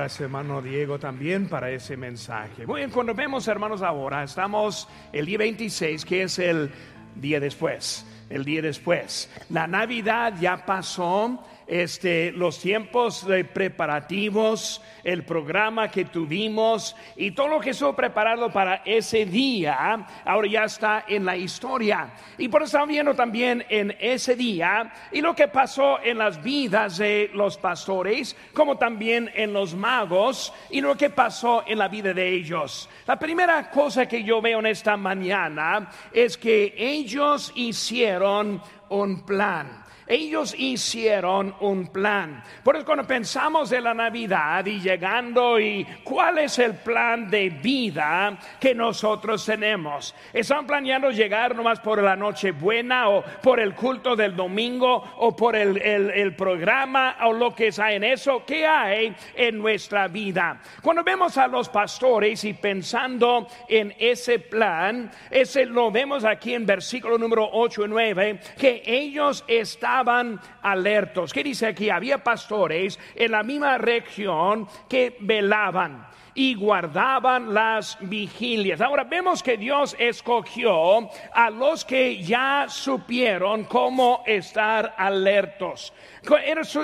Gracias, hermano Diego, también para ese mensaje. Muy bien, cuando vemos, hermanos, ahora estamos el día 26, que es el día después, el día después. La Navidad ya pasó, este, los tiempos de preparativos, el programa que tuvimos y todo lo que estuvo preparado para ese día, ahora ya está en la historia. Y por eso estamos viendo también en ese día y lo que pasó en las vidas de los pastores, como también en los magos y lo que pasó en la vida de ellos. La primera cosa que yo veo en esta mañana es que ellos hicieron un plan ellos hicieron un plan. Por eso cuando pensamos en la Navidad y llegando y cuál es el plan de vida que nosotros tenemos. ¿Están planeando llegar nomás por la noche buena o por el culto del domingo o por el, el programa o lo que sea en eso? ¿Qué hay en nuestra vida? Cuando vemos a los pastores y pensando en ese plan, ese lo vemos aquí en versículo número 8 y 9, que ellos estaban estaban alertos. ¿Qué dice aquí? Había pastores en la misma región que velaban y guardaban las vigilias. Ahora vemos que Dios escogió a los que ya supieron cómo estar alertos.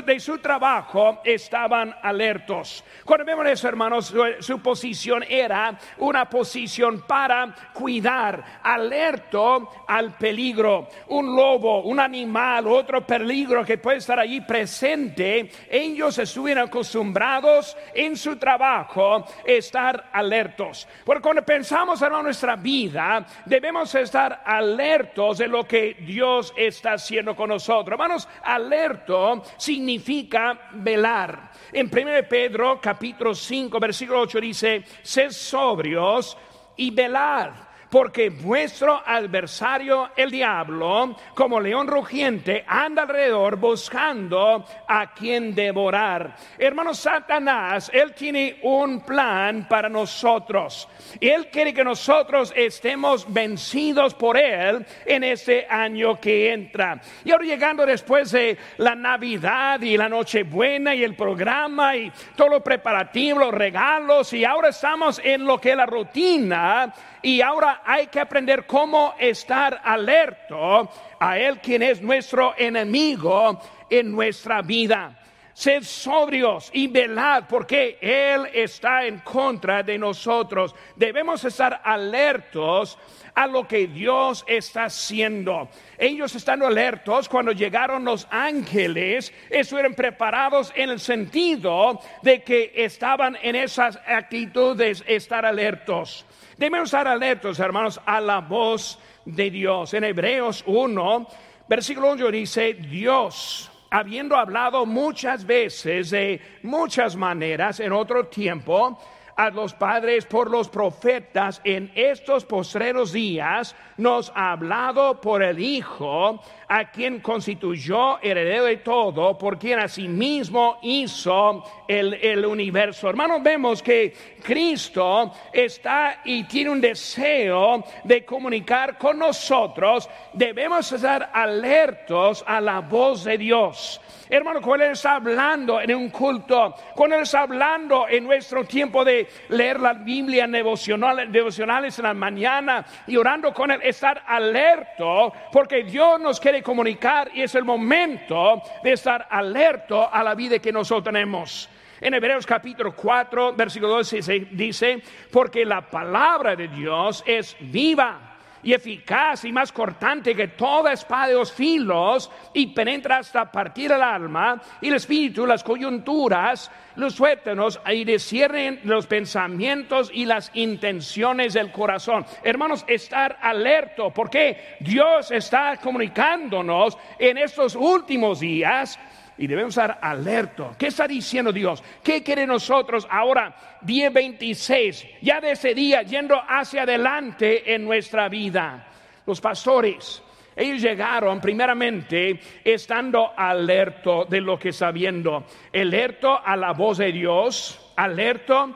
De su trabajo estaban alertos. Cuando vemos eso, hermanos, su, posición era una posición para cuidar, alerto al peligro. Un lobo, un animal, otro peligro que puede estar allí presente. Ellos estuvieron acostumbrados en su trabajo estar alertos. Porque cuando pensamos en nuestra vida, debemos estar alertos de lo que Dios está haciendo con nosotros. Hermanos, alerto significa velar. En 1 Pedro capítulo 5 versículo 8 dice, sed sobrios y velad porque vuestro adversario el diablo, como león rugiente, anda alrededor buscando a quien devorar. Hermano Satanás, él tiene un plan para nosotros. Él quiere que nosotros estemos vencidos por él en este año que entra. Y ahora llegando después de la Navidad y la Nochebuena y el programa y todo lo preparativo, los regalos, y ahora estamos en lo que es la rutina y ahora hay que aprender cómo estar alerto a Él quien es nuestro enemigo en nuestra vida. Sed sobrios y velad porque Él está en contra de nosotros. Debemos estar alertos a lo que Dios está haciendo. Ellos están alertos cuando llegaron los ángeles, estuvieron preparados en el sentido de que estaban en esas actitudes, estar alertos. Debemos estar alertos, hermanos, a la voz de Dios. En Hebreos 1, versículo 8 dice, Dios, habiendo hablado muchas veces de muchas maneras en otro tiempo, a los padres por los profetas en estos postreros días, nos ha hablado por el Hijo, a quien constituyó heredero de todo, por quien asimismo hizo el, el universo. Hermanos, vemos que Cristo está y tiene un deseo de comunicar con nosotros. Debemos estar alertos a la voz de Dios. Hermano, cuando Él está hablando en un culto, cuando Él está hablando en nuestro tiempo de leer la Biblia devocional, devocionales en la mañana y orando con Él, estar alerto, porque Dios nos quiere comunicar y es el momento de estar alerto a la vida que nosotros tenemos. En Hebreos capítulo 4, versículo 12 dice, porque la palabra de Dios es viva y eficaz y más cortante que toda espada de dos filos y penetra hasta partir el alma y el espíritu, las coyunturas, los suétenos y descierren los pensamientos y las intenciones del corazón. Hermanos, estar alerto porque Dios está comunicándonos en estos últimos días y debemos estar alertos. ¿Qué está diciendo Dios? ¿Qué quiere nosotros ahora, día 26, ya de ese día, yendo hacia adelante en nuestra vida? Los pastores, ellos llegaron primeramente estando alerto de lo que está viendo, alerto a la voz de Dios, alerto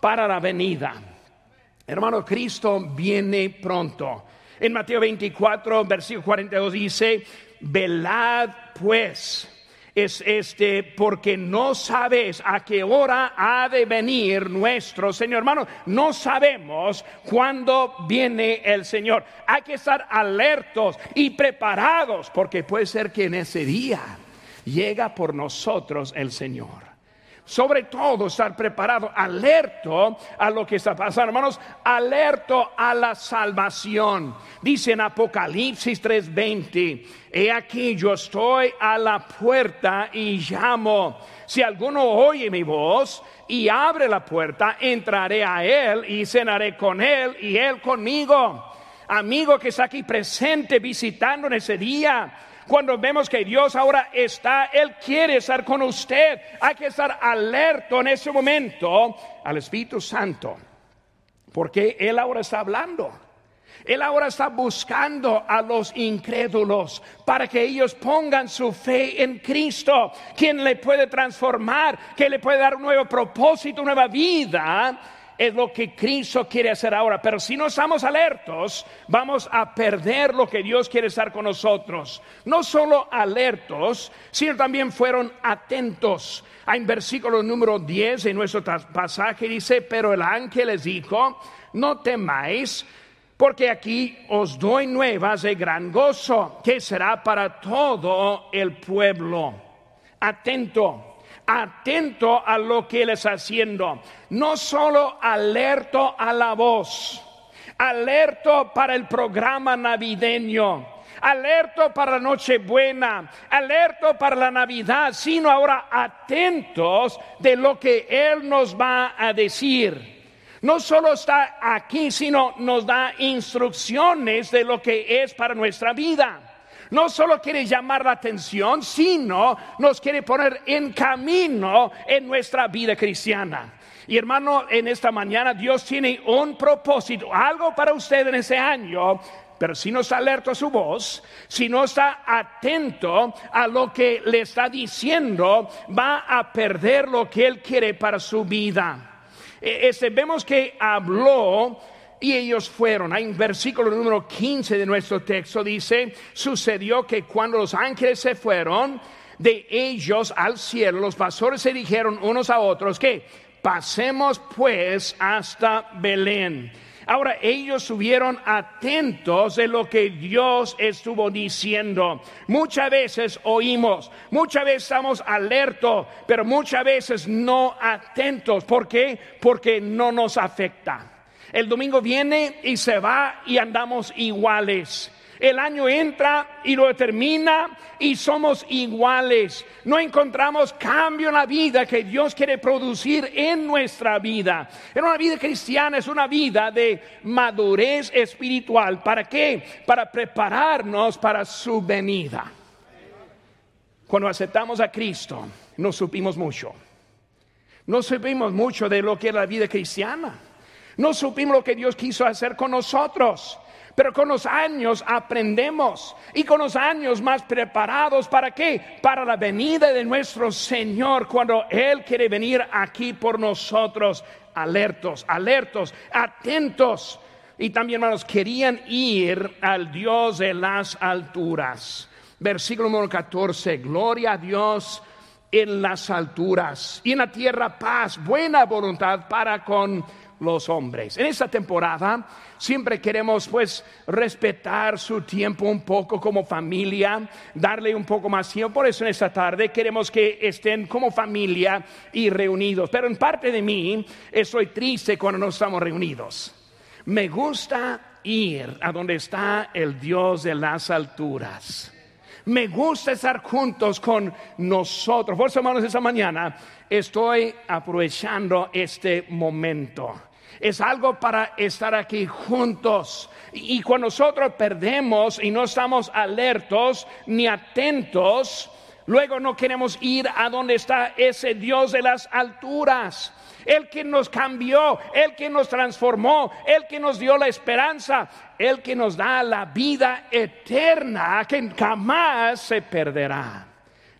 para la venida. Hermano, Cristo viene pronto. En Mateo 24, versículo 42 dice, velad pues es este porque no sabes a qué hora ha de venir nuestro Señor. Hermano, no sabemos cuándo viene el Señor. Hay que estar alertos y preparados porque puede ser que en ese día llega por nosotros el Señor sobre todo estar preparado, alerto a lo que está pasando, hermanos, alerto a la salvación. Dice en Apocalipsis 3:20, he aquí yo estoy a la puerta y llamo. Si alguno oye mi voz y abre la puerta, entraré a él y cenaré con él y él conmigo. Amigo que está aquí presente visitando en ese día, cuando vemos que Dios ahora está, Él quiere estar con usted. Hay que estar alerto en ese momento al Espíritu Santo, porque Él ahora está hablando. Él ahora está buscando a los incrédulos para que ellos pongan su fe en Cristo, quien le puede transformar, que le puede dar un nuevo propósito, nueva vida es lo que Cristo quiere hacer ahora. Pero si no estamos alertos, vamos a perder lo que Dios quiere estar con nosotros. No solo alertos, sino también fueron atentos. En versículo número 10 de nuestro pasaje dice, pero el ángel les dijo, no temáis, porque aquí os doy nuevas de gran gozo, que será para todo el pueblo. Atento atento a lo que Él está haciendo, no solo alerto a la voz, alerto para el programa navideño, alerto para la Nochebuena, alerto para la Navidad, sino ahora atentos de lo que Él nos va a decir. No solo está aquí, sino nos da instrucciones de lo que es para nuestra vida no solo quiere llamar la atención, sino nos quiere poner en camino en nuestra vida cristiana. Y hermano, en esta mañana Dios tiene un propósito, algo para usted en ese año, pero si no está alerta a su voz, si no está atento a lo que le está diciendo, va a perder lo que Él quiere para su vida. E, este, vemos que habló y ellos fueron. Hay un versículo número 15 de nuestro texto, dice, sucedió que cuando los ángeles se fueron de ellos al cielo, los pastores se dijeron unos a otros que pasemos pues hasta Belén. Ahora ellos estuvieron atentos de lo que Dios estuvo diciendo. Muchas veces oímos, muchas veces estamos alertos, pero muchas veces no atentos. ¿Por qué? Porque no nos afecta. El domingo viene y se va y andamos iguales. El año entra y lo termina y somos iguales. No encontramos cambio en la vida que Dios quiere producir en nuestra vida. En una vida cristiana es una vida de madurez espiritual. ¿Para qué? Para prepararnos para su venida. Cuando aceptamos a Cristo, no supimos mucho. No supimos mucho de lo que es la vida cristiana. No supimos lo que Dios quiso hacer con nosotros. Pero con los años aprendemos y con los años más preparados para qué? Para la venida de nuestro Señor cuando Él quiere venir aquí por nosotros, alertos, alertos, atentos. Y también, hermanos, querían ir al Dios de las alturas. Versículo número 14, gloria a Dios en las alturas y en la tierra paz, buena voluntad para con los hombres. En esta temporada siempre queremos pues respetar su tiempo un poco como familia, darle un poco más tiempo. Por eso en esta tarde queremos que estén como familia y reunidos. Pero en parte de mí estoy triste cuando no estamos reunidos. Me gusta ir a donde está el Dios de las alturas. Me gusta estar juntos con nosotros. Por eso, hermanos, esta mañana estoy aprovechando este momento es algo para estar aquí juntos. Y cuando nosotros perdemos y no estamos alertos ni atentos, luego no queremos ir a donde está ese Dios de las alturas. El que nos cambió, el que nos transformó, el que nos dio la esperanza, el que nos da la vida eterna que jamás se perderá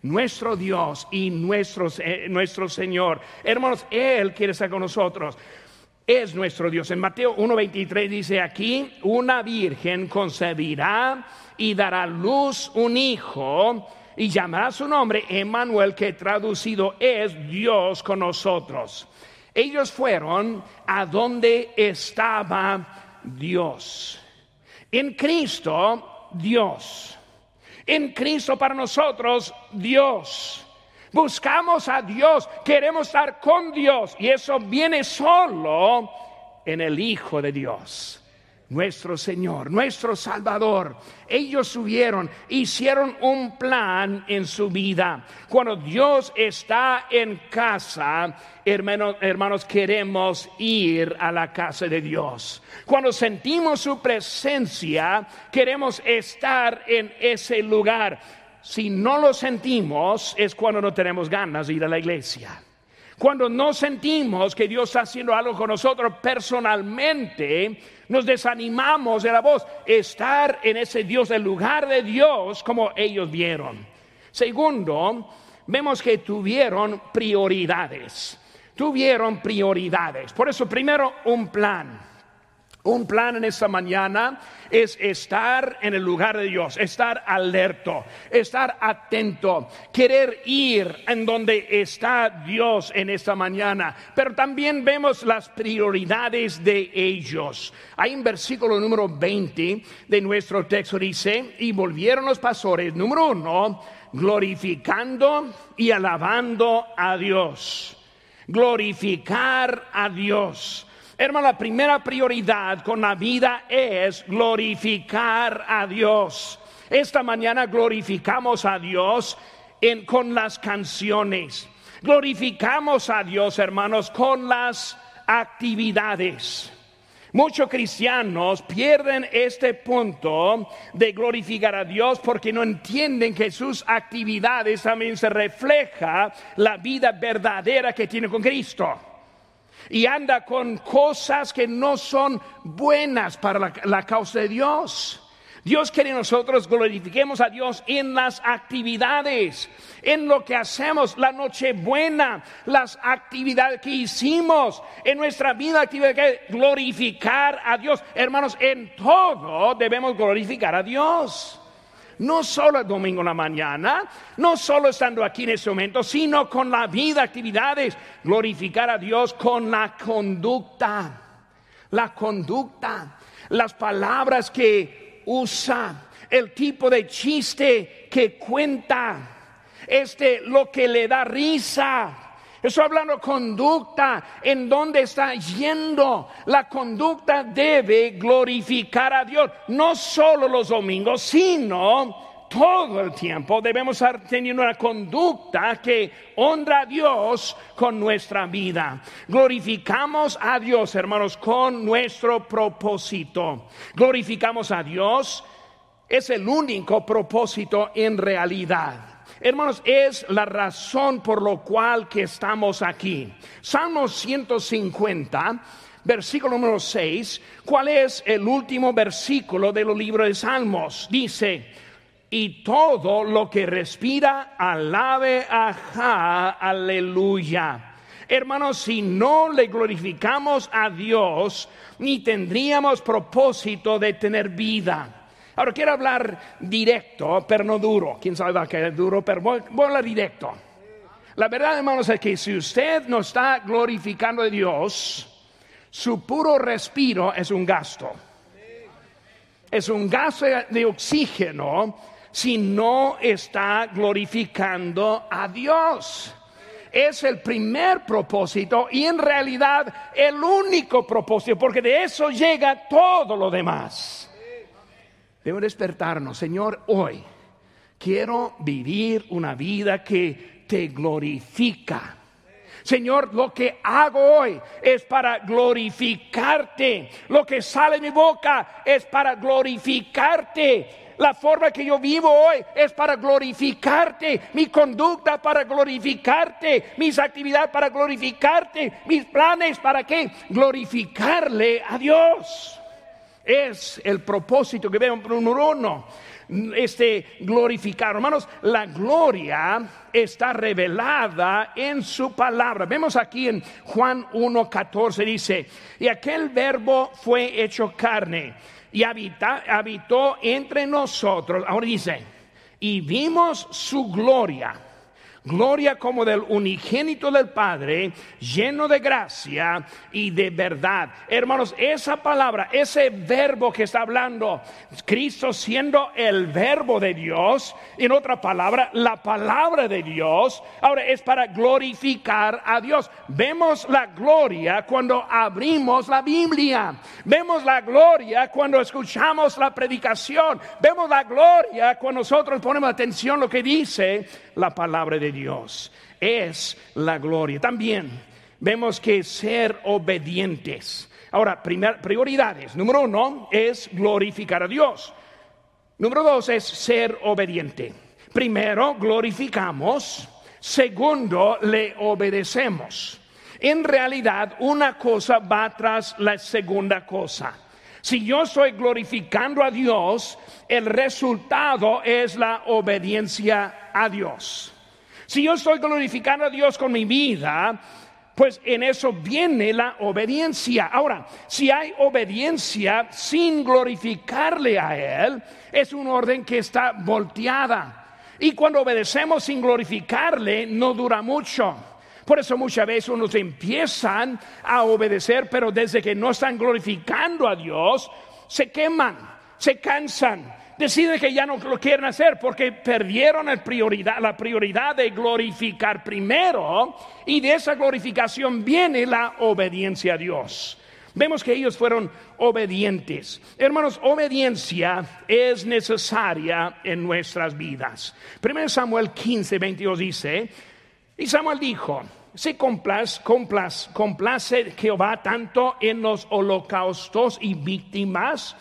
nuestro Dios y nuestro, eh, nuestro Señor. Hermanos, Él quiere estar con nosotros es nuestro Dios. En Mateo 1.23 dice aquí, una virgen concebirá y dará luz un hijo y llamará su nombre Emmanuel, que traducido es Dios con nosotros. Ellos fueron a donde estaba Dios. En Cristo, Dios. En Cristo para nosotros, Dios. Buscamos a Dios, queremos estar con Dios y eso viene solo en el Hijo de Dios nuestro Señor, nuestro Salvador. Ellos subieron, hicieron un plan en su vida. Cuando Dios está en casa, hermanos, hermanos, queremos ir a la casa de Dios. Cuando sentimos su presencia, queremos estar en ese lugar. Si no lo sentimos, es cuando no tenemos ganas de ir a la iglesia. Cuando no sentimos que Dios está haciendo algo con nosotros personalmente, nos desanimamos de la voz, estar en ese Dios, el lugar de Dios, como ellos vieron. Segundo, vemos que tuvieron prioridades. Tuvieron prioridades. Por eso, primero, un plan. Un plan en esta mañana es estar en el lugar de Dios, estar alerto, estar atento, querer ir en donde está Dios en esta mañana. Pero también vemos las prioridades de ellos. Hay un versículo número 20 de nuestro texto dice, y volvieron los pastores, número uno, glorificando y alabando a Dios. Glorificar a Dios. Hermano, la primera prioridad con la vida es glorificar a Dios. Esta mañana glorificamos a Dios con las canciones. Glorificamos a Dios, hermanos, con las actividades. Muchos cristianos pierden este punto de glorificar a Dios porque no entienden que sus actividades también se refleja la vida verdadera que tiene con Cristo y anda con cosas que no son buenas para la, causa de Dios. Dios quiere que nosotros glorifiquemos a Dios en las actividades, en lo que hacemos, la noche buena, las actividades que hicimos en nuestra vida, actividad que glorificar a Dios. Hermanos, en todo debemos glorificar a Dios no solo el domingo en la mañana, no solo estando aquí en este momento, sino con la vida, actividades, glorificar a Dios con la conducta, la conducta, las palabras que usa, el tipo de chiste que cuenta, este lo que le da risa, Estoy hablando conducta, en dónde está yendo. La conducta debe glorificar a Dios, no solo los domingos, sino todo el tiempo debemos estar teniendo una conducta que honra a Dios con nuestra vida. Glorificamos a Dios, hermanos, con nuestro propósito. Glorificamos a Dios. Es el único propósito en realidad. Hermanos, es la razón por lo cual que estamos aquí. Salmo 150, versículo número 6, ¿cuál es el último versículo del libro de Salmos? Dice, y todo lo que respira, alabe a aleluya. Hermanos, si no le glorificamos a Dios, ni tendríamos propósito de tener vida. Ahora quiero hablar directo, pero no duro. ¿Quién sabe que es duro? Pero voy, a hablar directo. La verdad, hermanos, es que si usted no está glorificando a Dios, su puro respiro es un gasto. Es un gasto de oxígeno si no está glorificando a Dios. Es el primer propósito y en realidad el único propósito, porque de eso llega todo lo demás. Debo despertarnos, Señor, hoy quiero vivir una vida que te glorifica. Señor, lo que hago hoy es para glorificarte. Lo que sale de mi boca es para glorificarte. La forma que yo vivo hoy es para glorificarte. Mi conducta para glorificarte. Mis actividades para glorificarte. Mis planes para qué? Glorificarle a Dios. Es el propósito que vemos número uno. Este glorificar, hermanos, la gloria está revelada en su palabra. Vemos aquí en Juan 1:14 dice, y aquel verbo fue hecho carne y habita, habitó entre nosotros. Ahora dice, y vimos su gloria gloria como del unigénito del Padre, lleno de gracia y de verdad. Hermanos, esa palabra, ese verbo que está hablando, Cristo siendo el verbo de Dios, en otra palabra, la palabra de Dios, ahora es para glorificar a Dios. Vemos la gloria cuando abrimos la Biblia, vemos la gloria cuando escuchamos la predicación, vemos la gloria cuando nosotros ponemos atención a lo que dice la palabra de Dios. Es la gloria. También vemos que ser obedientes. Ahora, prioridades. Número uno es glorificar a Dios. Número dos es ser obediente. Primero, glorificamos. Segundo, le obedecemos. En realidad, una cosa va tras la segunda cosa. Si yo estoy glorificando a Dios, el resultado es la obediencia a Dios. Si yo estoy glorificando a Dios con mi vida, pues en eso viene la obediencia. Ahora, si hay obediencia sin glorificarle a Él, es un orden que está volteada. Y cuando obedecemos sin glorificarle, no dura mucho. Por eso muchas veces unos empiezan a obedecer, pero desde que no están glorificando a Dios, se queman, se cansan, deciden que ya no lo quieren hacer porque perdieron la prioridad, la prioridad de glorificar primero y de esa glorificación viene la obediencia a Dios. Vemos que ellos fueron obedientes. Hermanos, obediencia es necesaria en nuestras vidas. Primero Samuel 15, 22 dice, y Samuel dijo, se complace, complace Jehová tanto en los holocaustos y víctimas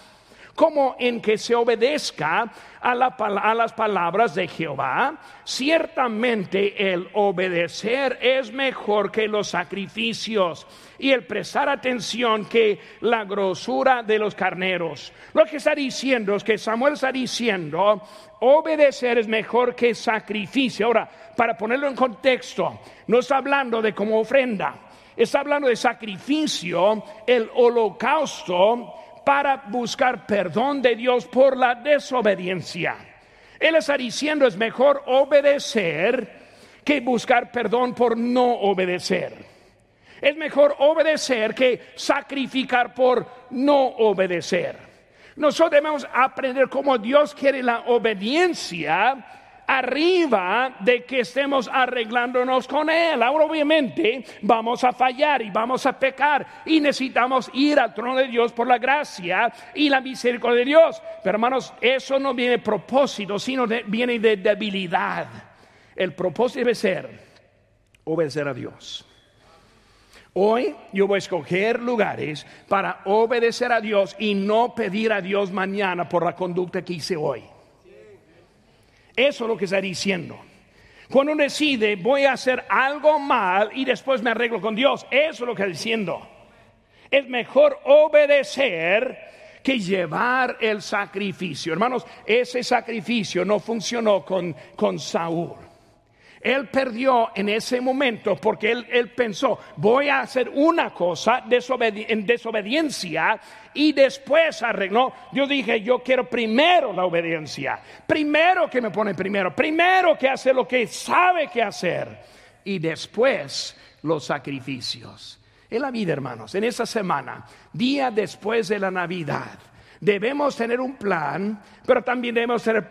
como en que se obedezca a, a, las palabras de Jehová. Ciertamente el obedecer es mejor que los sacrificios y el prestar atención que la grosura de los carneros. Lo que está diciendo es que Samuel está diciendo, obedecer es mejor que sacrificio. Ahora, para ponerlo en contexto, no está hablando de como ofrenda, está hablando de sacrificio, el holocausto para buscar perdón de Dios por la desobediencia. Él está diciendo es mejor obedecer que buscar perdón por no obedecer. Es mejor obedecer que sacrificar por no obedecer. Nosotros debemos aprender cómo Dios quiere la obediencia arriba de que estemos arreglándonos con Él. Ahora obviamente vamos a fallar y vamos a pecar y necesitamos ir al trono de Dios por la gracia y la misericordia de Dios. Pero hermanos, eso no viene de propósito, sino viene de debilidad. El propósito debe ser obedecer a Dios. Hoy yo voy a escoger lugares para obedecer a Dios y no pedir a Dios mañana por la conducta que hice hoy. Eso es lo que está diciendo. Cuando uno decide, voy a hacer algo mal y después me arreglo con Dios, eso es lo que está diciendo. Es mejor obedecer que llevar el sacrificio. Hermanos, ese sacrificio no funcionó con, con Saúl. Él perdió en ese momento porque él, pensó, voy a hacer una cosa en desobediencia y después arregló. Yo dije, yo quiero primero la obediencia, primero que me pone primero, primero que hace lo que sabe que hacer y después los sacrificios. En la vida, hermanos, en esa semana, día después de la Navidad, Debemos tener un plan, pero también debemos tener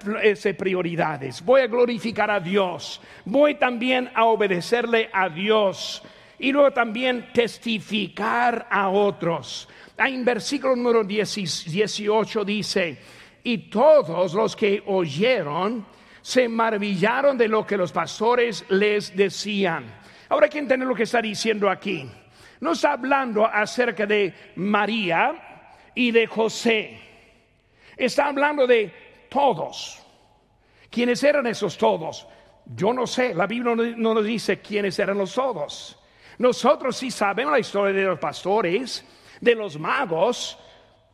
prioridades. Voy a glorificar a Dios, voy también a obedecerle a Dios y luego también testificar a otros. En versículo número 18 dice, y todos los que oyeron se maravillaron de lo que los pastores les decían. Ahora hay que lo que está diciendo aquí. No está hablando acerca de María, y de José. Está hablando de todos. ¿Quiénes eran esos todos? Yo no sé, la Biblia no, nos dice quiénes eran los todos. Nosotros sí sabemos la historia de los pastores, de los magos,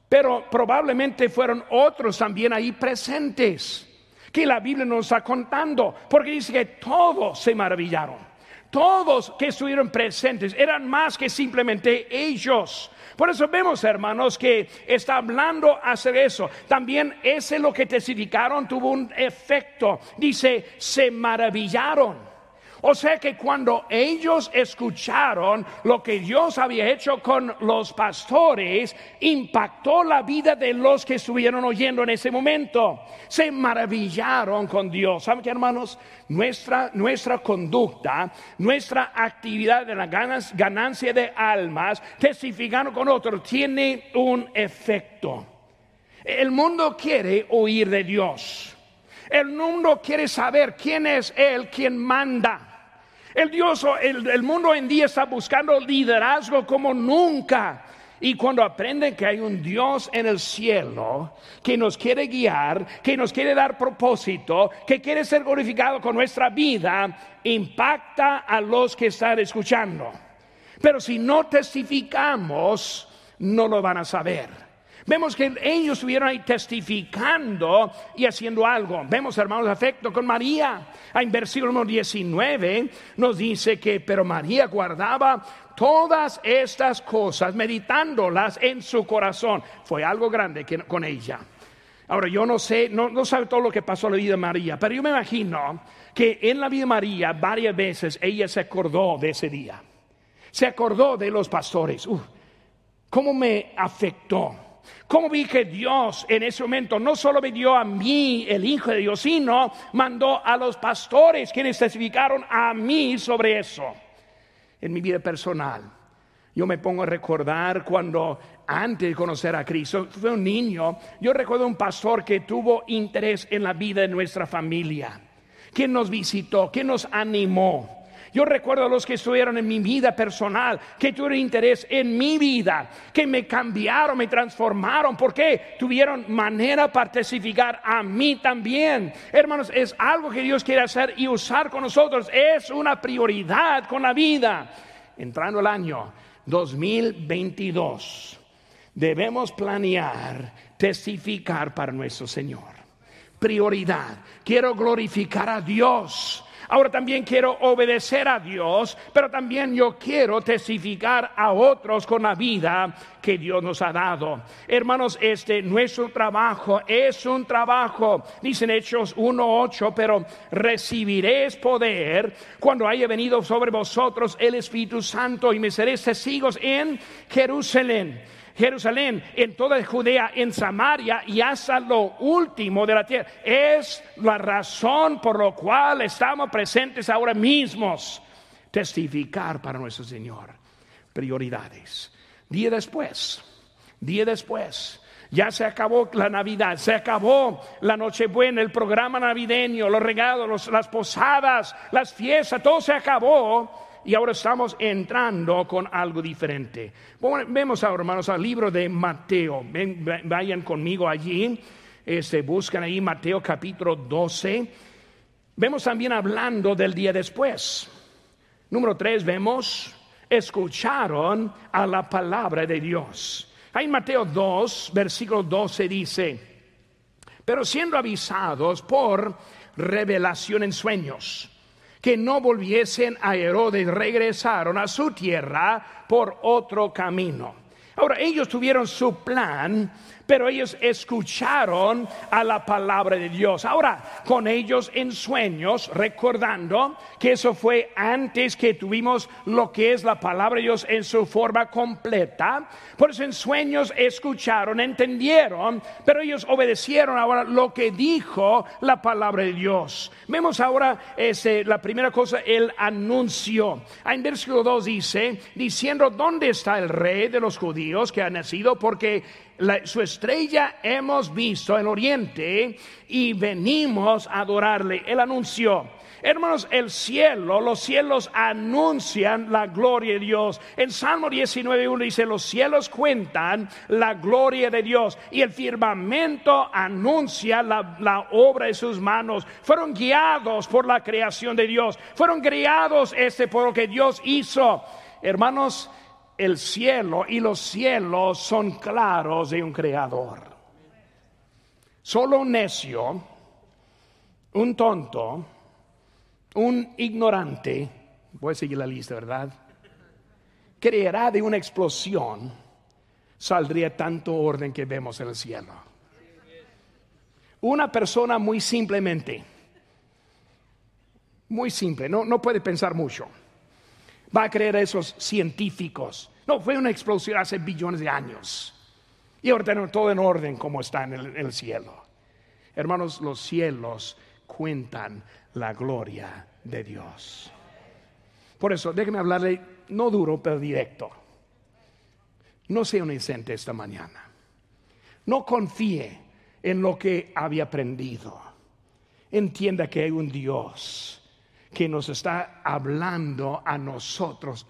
pero probablemente fueron otros también ahí presentes, que la Biblia nos está contando, porque dice que todos se maravillaron. todos que estuvieron presentes, eran más que simplemente ellos. Por eso vemos, hermanos, que está hablando hacer eso. También ese lo que testificaron tuvo un efecto. Dice, se maravillaron. O sea que cuando ellos escucharon lo que Dios había hecho con los pastores, impactó la vida de los que estuvieron oyendo en ese momento. Se maravillaron con Dios. ¿Saben qué, hermanos? Nuestra, nuestra conducta, nuestra actividad de la ganancia de almas, testificando con otros, tiene un efecto. El mundo quiere oír de Dios. El mundo quiere saber quién es Él quien manda. El Dios, el, mundo en día está buscando liderazgo como nunca. Y cuando aprenden que hay un Dios en el cielo que nos quiere guiar, que nos quiere dar propósito, que quiere ser glorificado con nuestra vida, impacta a los que están escuchando. Pero si no testificamos, no lo van a saber. Vemos que ellos estuvieron ahí testificando y haciendo algo. Vemos, hermanos, afecto con María. En versículo 19 nos dice que, pero María guardaba todas estas cosas, meditándolas en su corazón. Fue algo grande que, con ella. Ahora, yo no sé, no, no sabe todo lo que pasó en la vida de María, pero yo me imagino que en la vida de María varias veces ella se acordó de ese día. Se acordó de los pastores. ¿Cómo me afectó? ¿Cómo vi que Dios en ese momento no solo me dio a mí, el Hijo de Dios, sino mandó a los pastores quienes testificaron a mí sobre eso? En mi vida personal, yo me pongo a recordar cuando antes de conocer a Cristo, fue un niño, yo recuerdo un pastor que tuvo interés en la vida de nuestra familia, quien nos visitó, quien nos animó. Yo recuerdo a los que estuvieron en mi vida personal, que tuvieron interés en mi vida, que me cambiaron, me transformaron, porque tuvieron manera para testificar a mí también. Hermanos, es algo que Dios quiere hacer y usar con nosotros. Es una prioridad con la vida. Entrando el año 2022, debemos planear testificar para nuestro Señor. Prioridad. Quiero glorificar a Dios Ahora también quiero obedecer a Dios, pero también yo quiero testificar a otros con la vida que Dios nos ha dado. Hermanos, este nuestro trabajo es un trabajo, dicen Hechos 1:8, pero recibiréis poder cuando haya venido sobre vosotros el Espíritu Santo y me seréis testigos en Jerusalén Jerusalén, en toda Judea, en Samaria y hasta lo último de la tierra. Es la razón por la cual estamos presentes ahora mismos. Testificar para nuestro Señor. Prioridades. Día después, día después. Ya se acabó la Navidad, se acabó la Nochebuena, el programa navideño, los regalos, las posadas, las fiestas, todo se acabó y ahora estamos entrando con algo diferente. vemos ahora, hermanos, al libro de Mateo. vayan conmigo allí. Este, buscan ahí Mateo capítulo 12. Vemos también hablando del día después. Número 3, vemos, escucharon a la palabra de Dios. Ahí en Mateo 2, versículo 12 dice, pero siendo avisados por revelación en sueños que no volviesen a Herodes, regresaron a su tierra por otro camino. Ahora, ellos tuvieron su plan pero ellos escucharon a la palabra de Dios. Ahora, con ellos en sueños, recordando que eso fue antes que tuvimos lo que es la palabra de Dios en su forma completa, por eso en sueños escucharon, entendieron, pero ellos obedecieron ahora lo que dijo la palabra de Dios. Vemos ahora ese, la primera cosa, el anuncio. En versículo 2 dice, diciendo, ¿dónde está el rey de los judíos que ha nacido? Porque su estrella hemos visto en Oriente y venimos a adorarle. Él anunció. Hermanos, el cielo, los cielos anuncian la gloria de Dios. En Salmo 19.1 dice, los cielos cuentan la gloria de Dios y el firmamento anuncia la, obra de sus manos. Fueron guiados por la creación de Dios. Fueron criados este por lo que Dios hizo. Hermanos, el cielo y los cielos son claros de un creador. Solo un necio, un tonto, un ignorante Voy a seguir la lista, ¿verdad? Creerá de una explosión, saldría tanto orden que vemos en el cielo. Una persona muy simplemente, muy simple, no, no puede pensar mucho. Va a creer a esos científicos. No, fue una explosión hace billones de años. Y ahora tenemos todo en orden como está en el cielo. Hermanos, los cielos cuentan la gloria de Dios. Por eso, déjeme hablarle, no duro, pero directo. No sea un inocente esta mañana. No confíe en lo que había aprendido. Entienda que hay un Dios que nos está hablando a nosotros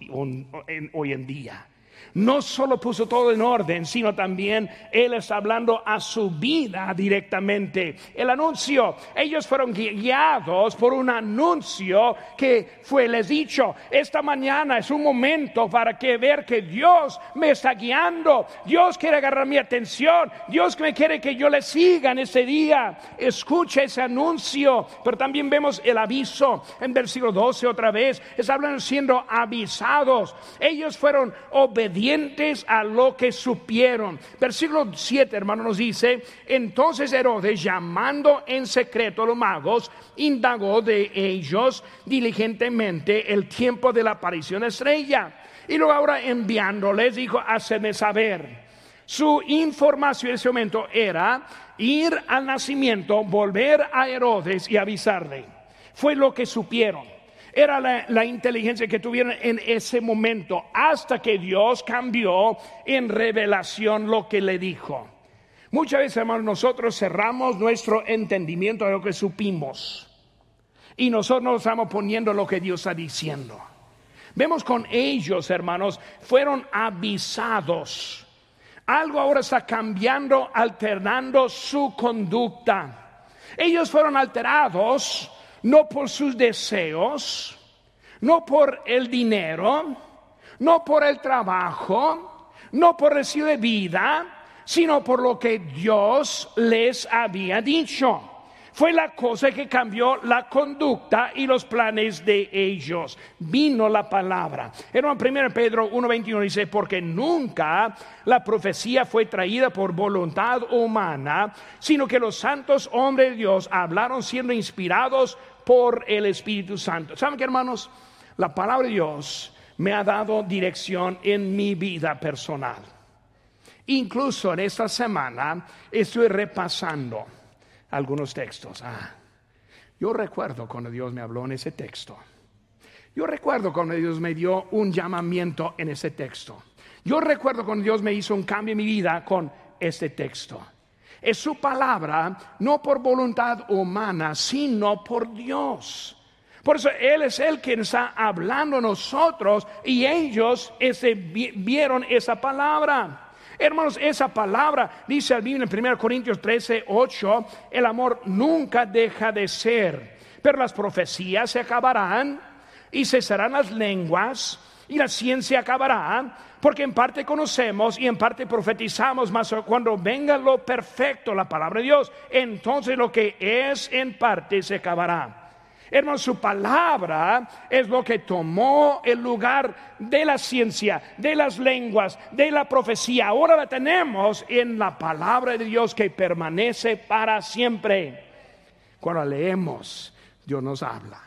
hoy en día no solo puso todo en orden, sino también Él está hablando a su vida directamente. El anuncio, ellos fueron guiados por un anuncio que fue les dicho, esta mañana es un momento para que ver que Dios me está guiando, Dios quiere agarrar mi atención, Dios me quiere que yo le siga en ese día. Escucha ese anuncio, pero también vemos el aviso en versículo 12 otra vez, es hablando siendo avisados. Ellos fueron obedientes a lo que supieron. Versículo 7, hermano, nos dice, entonces Herodes, llamando en secreto a los magos, indagó de ellos diligentemente el tiempo de la aparición estrella. Y luego ahora enviándoles, dijo, hacedme saber. Su información en ese momento era ir al nacimiento, volver a Herodes y avisarle. Fue lo que supieron era la, inteligencia que tuvieron en ese momento, hasta que Dios cambió en revelación lo que le dijo. Muchas veces, hermanos, nosotros cerramos nuestro entendimiento de lo que supimos. Y nosotros nos estamos poniendo lo que Dios está diciendo. Vemos con ellos, hermanos, fueron avisados. Algo ahora está cambiando, alternando su conducta. Ellos fueron alterados no por sus deseos, no por el dinero, no por el trabajo, no por de vida, sino por lo que Dios les había dicho fue la cosa que cambió la conducta y los planes de ellos. Vino la palabra. En 1 Pedro 1.21 dice, porque nunca la profecía fue traída por voluntad humana, sino que los santos hombres de Dios hablaron siendo inspirados por el Espíritu Santo. ¿Saben qué, hermanos? La palabra de Dios me ha dado dirección en mi vida personal. Incluso en esta semana estoy repasando algunos textos. Ah, yo recuerdo cuando Dios me habló en ese texto. Yo recuerdo cuando Dios me dio un llamamiento en ese texto. Yo recuerdo cuando Dios me hizo un cambio en mi vida con este texto. Es su palabra, no por voluntad humana, sino por Dios. Por eso Él es el quien está hablando a nosotros y ellos vieron esa palabra. Hermanos, esa palabra dice al en 1 Corintios 13, 8, el amor nunca deja de ser, pero las profecías se acabarán y cesarán las lenguas y la ciencia acabará, porque en parte conocemos y en parte profetizamos, mas cuando venga lo perfecto, la palabra de Dios, entonces lo que es en parte se acabará. Hermano, su palabra es lo que tomó el lugar de la ciencia, de las lenguas, de la profecía. Ahora la tenemos en la palabra de Dios que permanece para siempre. Cuando leemos, Dios nos habla.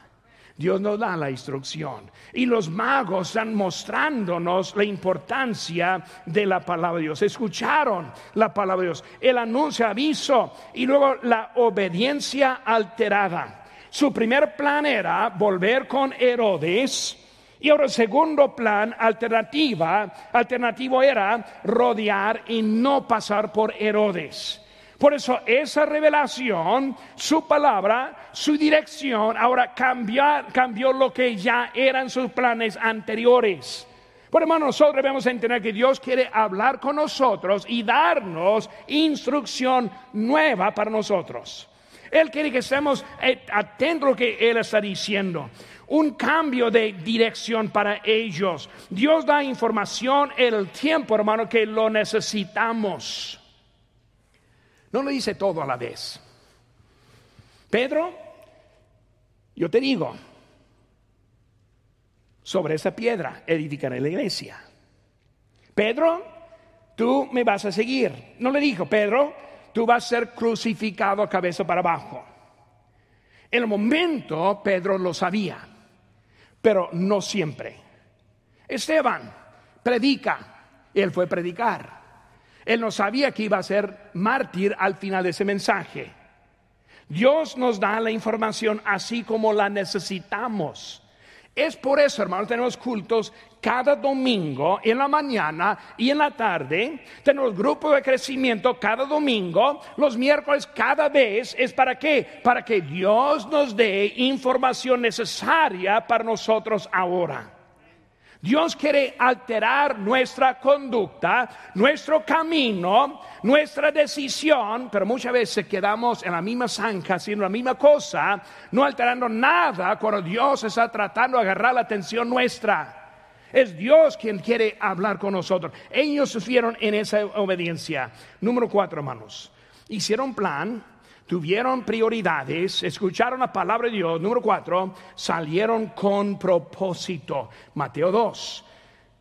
Dios nos da la instrucción. Y los magos están mostrándonos la importancia de la palabra de Dios. Escucharon la palabra de Dios, el anuncio, aviso y luego la obediencia alterada. Su primer plan era volver con Herodes. Y ahora el segundo plan, alternativa, alternativo era rodear y no pasar por Herodes. Por eso esa revelación, su palabra, su dirección, ahora cambió, lo que ya eran sus planes anteriores. Por hermano, nosotros debemos entender que Dios quiere hablar con nosotros y darnos instrucción nueva para nosotros. Él quiere que estemos eh, atentos a lo que Él está diciendo. Un cambio de dirección para ellos. Dios da información el tiempo, hermano, que lo necesitamos. No lo dice todo a la vez. Pedro, yo te digo, sobre esa piedra edificaré la iglesia. Pedro, tú me vas a seguir. No le dijo, Pedro, tú vas a ser crucificado cabeza para abajo. En el momento Pedro lo sabía, pero no siempre. Esteban predica, él fue a predicar. Él no sabía que iba a ser mártir al final de ese mensaje. Dios nos da la información así como la necesitamos. Es por eso, hermanos, tenemos cultos cada domingo en la mañana y en la tarde. Tenemos grupo de crecimiento cada domingo. Los miércoles cada vez. ¿Es para qué? Para que Dios nos dé información necesaria para nosotros ahora. Dios quiere alterar nuestra conducta, nuestro camino, nuestra decisión, pero muchas veces quedamos en la misma zanja haciendo la misma cosa, no alterando nada cuando Dios está tratando de agarrar la atención nuestra. Es Dios quien quiere hablar con nosotros. Ellos sufrieron en esa obediencia. Número cuatro, hermanos. Hicieron plan, tuvieron prioridades, escucharon la palabra de Dios. Número cuatro, salieron con propósito. Mateo 2,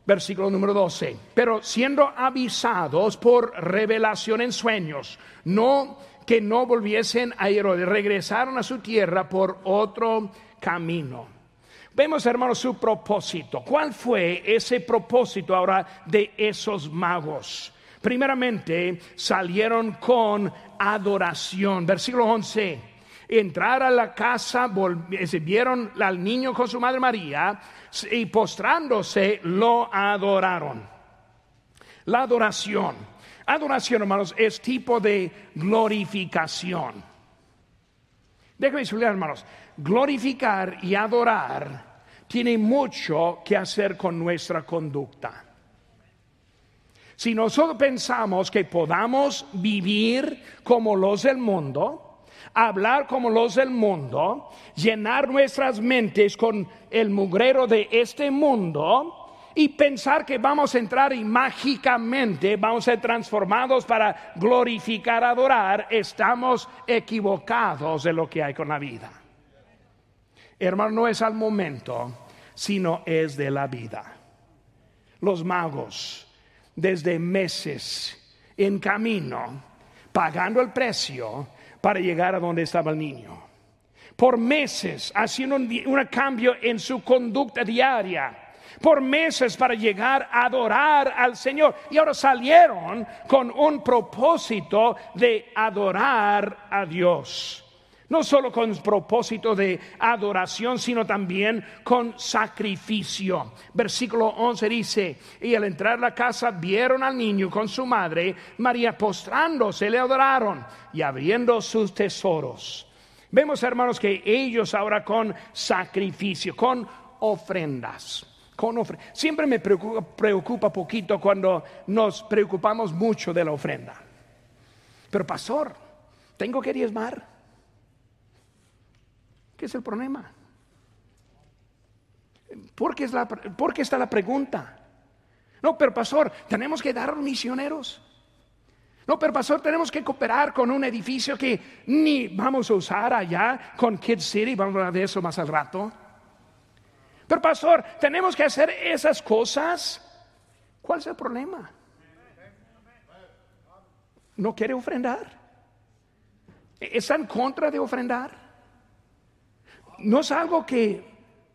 versículo número 12. Pero siendo avisados por revelación en sueños, no que no volviesen a Herodes, regresaron a su tierra por otro camino. Vemos, hermanos, su propósito. ¿Cuál fue ese propósito ahora de esos magos? Primeramente, salieron con adoración. Versículo 11. Entrar a la casa, vieron al niño con su madre María y postrándose lo adoraron. La adoración. Adoración, hermanos, es tipo de glorificación. Déjenme explicar, hermanos. Glorificar y adorar tiene mucho que hacer con nuestra conducta. Si nosotros pensamos que podamos vivir como los del mundo, hablar como los del mundo, llenar nuestras mentes con el mugrero de este mundo y pensar que vamos a entrar y mágicamente vamos a ser transformados para glorificar, adorar, estamos equivocados de lo que hay con la vida. Hermano, no es al momento, sino es de la vida. Los magos desde meses en camino, pagando el precio para llegar a donde estaba el niño. Por meses haciendo un, cambio en su conducta diaria. Por meses para llegar a adorar al Señor. Y ahora salieron con un propósito de adorar a Dios. No solo con propósito de adoración, sino también con sacrificio. Versículo 11 dice, y al entrar a la casa vieron al niño con su madre, María postrándose, le adoraron y abriendo sus tesoros. Vemos, hermanos, que ellos ahora con sacrificio, con ofrendas. Con Siempre me preocupa, preocupa poquito cuando nos preocupamos mucho de la ofrenda. Pero pastor, ¿tengo que diezmar? ¿Qué es el problema? ¿Por qué, es la, está la pregunta? No, pero pastor, tenemos que dar misioneros. No, pero pastor, tenemos que cooperar con un edificio que ni vamos a usar allá con Kid City, vamos a hablar de eso más al rato. Pero pastor, tenemos que hacer esas cosas. ¿Cuál es el problema? ¿No quiere ofrendar? ¿Está en contra de ofrendar? No es algo que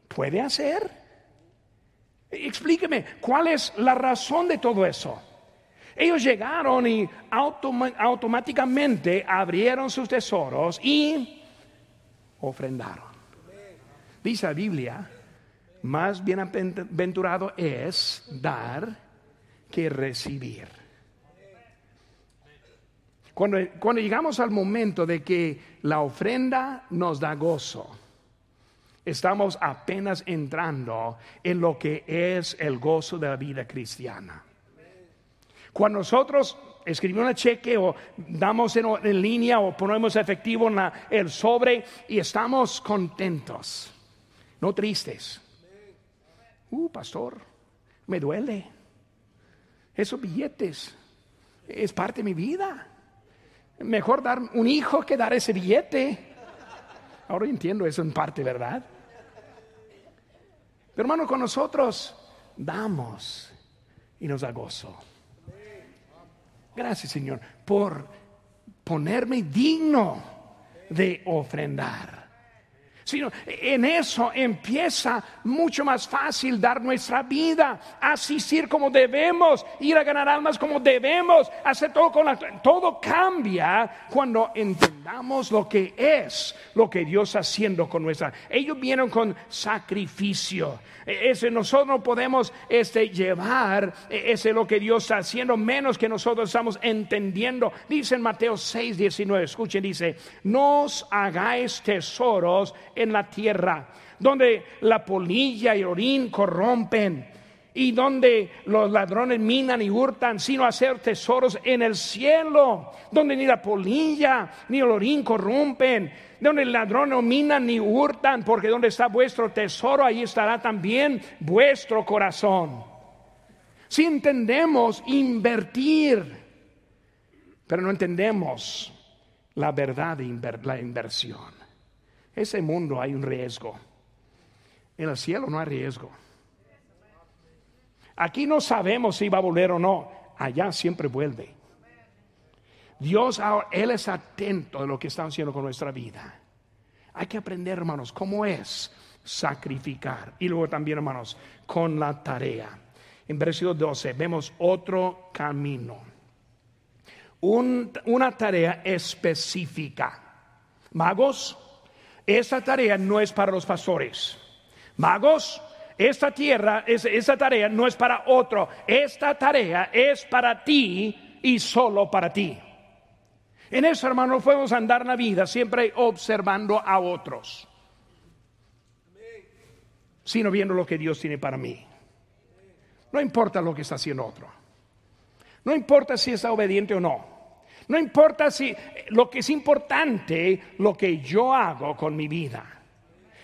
puede hacer. Explíqueme, ¿cuál es la razón de todo eso? Ellos llegaron y automáticamente abrieron sus tesoros y ofrendaron. Dice la Biblia, más bienaventurado es dar que recibir. Cuando, cuando llegamos al momento de que la ofrenda nos da gozo, Estamos apenas entrando en lo que es el gozo de la vida cristiana. Cuando nosotros escribimos un cheque o damos en, línea o ponemos efectivo en el sobre y estamos contentos, no tristes. Uh, pastor, me duele. Esos billetes es parte de mi vida. Mejor dar un hijo que dar ese billete. Ahora entiendo eso en parte, ¿verdad? Pero hermano, con nosotros damos y nos da gozo. Gracias, Señor, por ponerme digno de ofrendar sino en eso empieza mucho más fácil dar nuestra vida, asistir como debemos, ir a ganar almas como debemos, hacer todo con la... Todo cambia cuando entendamos lo que es lo que Dios está haciendo con nuestra... Ellos vienen con sacrificio. E, ese nosotros no podemos este, llevar, e, ese es lo que Dios está haciendo, menos que nosotros estamos entendiendo. Dice en Mateo 6, 19, escuchen, dice, no os hagáis tesoros en la tierra, donde la polilla y orín corrompen y donde los ladrones minan y hurtan, sino hacer tesoros en el cielo, donde ni la polilla ni el orín corrompen, donde el ladrón no minan ni hurtan, porque donde está vuestro tesoro, ahí estará también vuestro corazón. Si entendemos invertir, pero no entendemos la verdad de la inversión. Ese mundo hay un riesgo. En el cielo no hay riesgo. Aquí no sabemos si va a volver o no. Allá siempre vuelve. Dios, Él es atento de lo que está haciendo con nuestra vida. Hay que aprender, hermanos, cómo es sacrificar. Y luego también, hermanos, con la tarea. En versículo 12 vemos otro camino. una tarea específica. Magos, esta tarea no es para los pastores. Magos, esta tierra, esta tarea no es para otro. Esta tarea es para ti y solo para ti. En eso, hermano, podemos andar la vida siempre observando a otros, sino viendo lo que Dios tiene para mí. No importa lo que está haciendo otro. No importa si está obediente o no. No importa si lo que es importante, lo que yo hago con mi vida.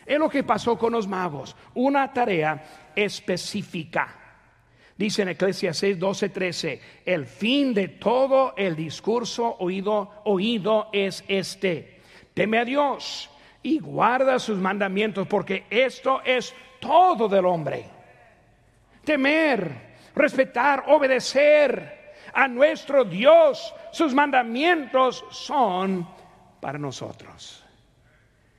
Es lo que pasó con los magos, una tarea específica. Dice en Eclesiastes 12, 13, el fin de todo el discurso oído es este. Teme a Dios y guarda sus mandamientos, porque esto es todo del hombre. Temer, respetar, obedecer a nuestro Dios. Sus mandamientos son para nosotros.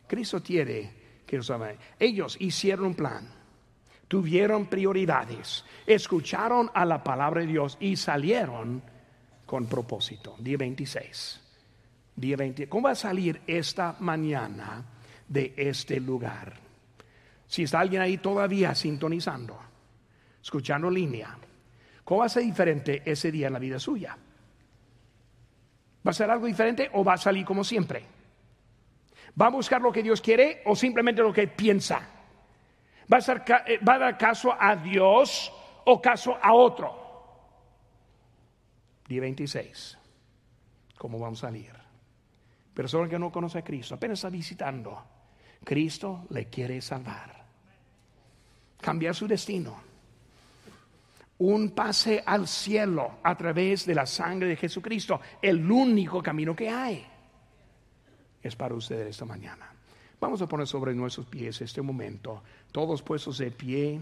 Cristo quiere que nos Ellos hicieron un plan, tuvieron prioridades, escucharon a la palabra de Dios y salieron con propósito. Día 26. Día 20. ¿Cómo va a salir esta mañana de este lugar? Si está alguien ahí todavía sintonizando, escuchando línea ¿Cómo va a ser diferente ese día en la vida suya? ¿Va a ser algo diferente o va a salir como siempre? ¿Va a buscar lo que Dios quiere o simplemente lo que piensa? ¿Va a, eh, ¿Va a dar caso a Dios o caso a otro? Día 26. ¿Cómo vamos a salir? Persona que no conoce a Cristo, apenas está visitando. Cristo le quiere salvar. Cambiar su destino un pase al cielo a través de la sangre de Jesucristo. El único camino que hay es para ustedes esta mañana. Vamos a poner sobre nuestros pies este momento, todos puestos de pie.